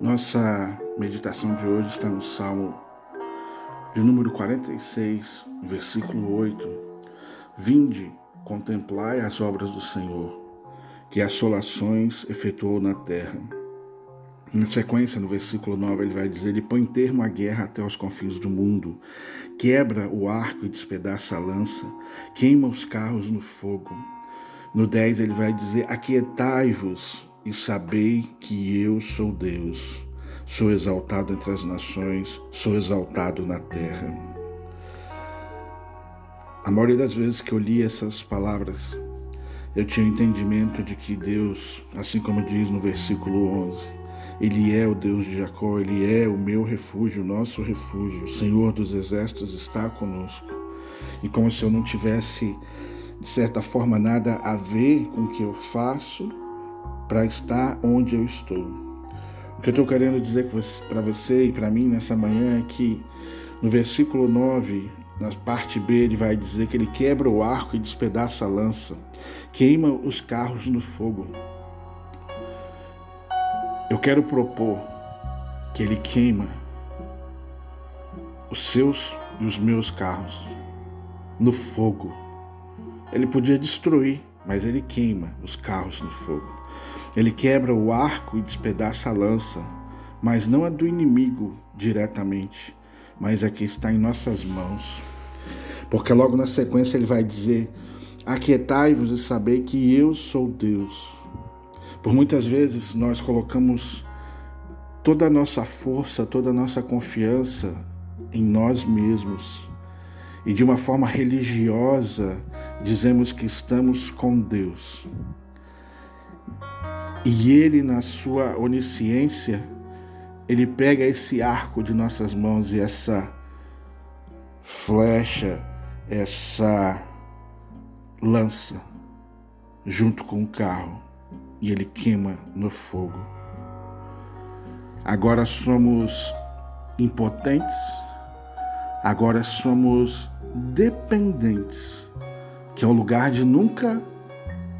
Nossa meditação de hoje está no Salmo de número 46, versículo 8. Vinde, contemplai as obras do Senhor, que assolações efetuou na terra. Na sequência, no versículo 9, ele vai dizer: Ele põe termo à guerra até os confins do mundo, quebra o arco e despedaça a lança, queima os carros no fogo. No 10, ele vai dizer: Aquietai-vos e sabei que eu sou Deus. Sou exaltado entre as nações, sou exaltado na terra. A maioria das vezes que eu li essas palavras, eu tinha o entendimento de que Deus, assim como diz no versículo 11, Ele é o Deus de Jacó, Ele é o meu refúgio, o nosso refúgio, o Senhor dos exércitos está conosco. E como se eu não tivesse, de certa forma, nada a ver com o que eu faço, para estar onde eu estou. O que eu estou querendo dizer para você e para mim nessa manhã é que no versículo 9, na parte B, ele vai dizer que ele quebra o arco e despedaça a lança, queima os carros no fogo. Eu quero propor que ele queima os seus e os meus carros no fogo. Ele podia destruir, mas ele queima os carros no fogo. Ele quebra o arco e despedaça a lança, mas não é do inimigo diretamente, mas é que está em nossas mãos. Porque logo na sequência ele vai dizer: Aquietai-vos e sabei que eu sou Deus. Por muitas vezes nós colocamos toda a nossa força, toda a nossa confiança em nós mesmos. E de uma forma religiosa dizemos que estamos com Deus. E ele, na sua onisciência, ele pega esse arco de nossas mãos e essa flecha, essa lança, junto com o carro, e ele queima no fogo. Agora somos impotentes, agora somos dependentes, que é um lugar de nunca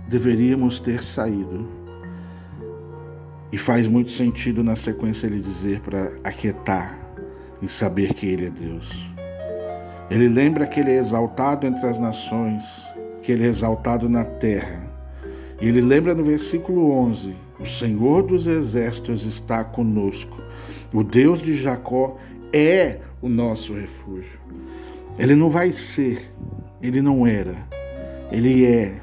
deveríamos ter saído. E faz muito sentido na sequência ele dizer para aquietar e saber que ele é Deus. Ele lembra que ele é exaltado entre as nações, que ele é exaltado na terra. E ele lembra no versículo 11: O Senhor dos exércitos está conosco. O Deus de Jacó é o nosso refúgio. Ele não vai ser, ele não era, ele é.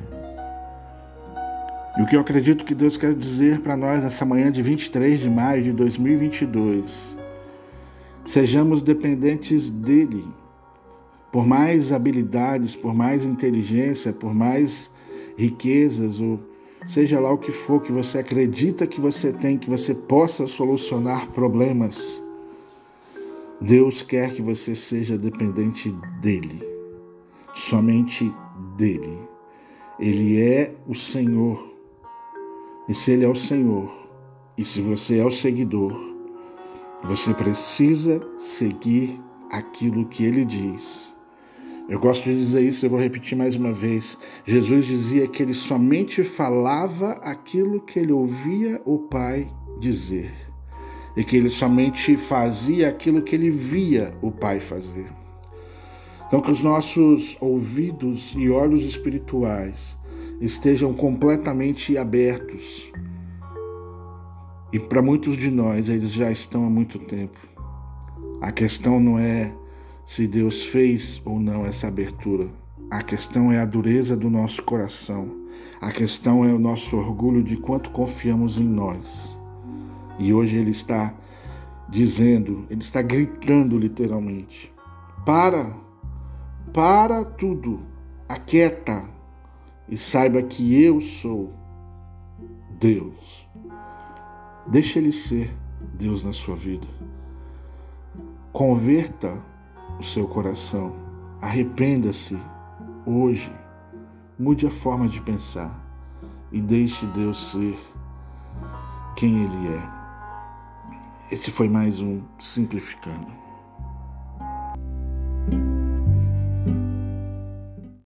E o que eu acredito que Deus quer dizer para nós nessa manhã de 23 de maio de 2022, sejamos dependentes dele. Por mais habilidades, por mais inteligência, por mais riquezas, ou seja lá o que for que você acredita que você tem, que você possa solucionar problemas, Deus quer que você seja dependente dele, somente dele. Ele é o Senhor e se Ele é o Senhor, e se você é o seguidor, você precisa seguir aquilo que Ele diz. Eu gosto de dizer isso, eu vou repetir mais uma vez. Jesus dizia que ele somente falava aquilo que ele ouvia o Pai dizer, e que ele somente fazia aquilo que ele via o Pai fazer. Então, que os nossos ouvidos e olhos espirituais estejam completamente abertos. E para muitos de nós, eles já estão há muito tempo. A questão não é se Deus fez ou não essa abertura. A questão é a dureza do nosso coração. A questão é o nosso orgulho de quanto confiamos em nós. E hoje ele está dizendo, ele está gritando literalmente: para, para tudo, aquieta, e saiba que eu sou Deus. Deixe Ele ser Deus na sua vida. Converta o seu coração. Arrependa-se hoje. Mude a forma de pensar e deixe Deus ser quem Ele é. Esse foi mais um Simplificando.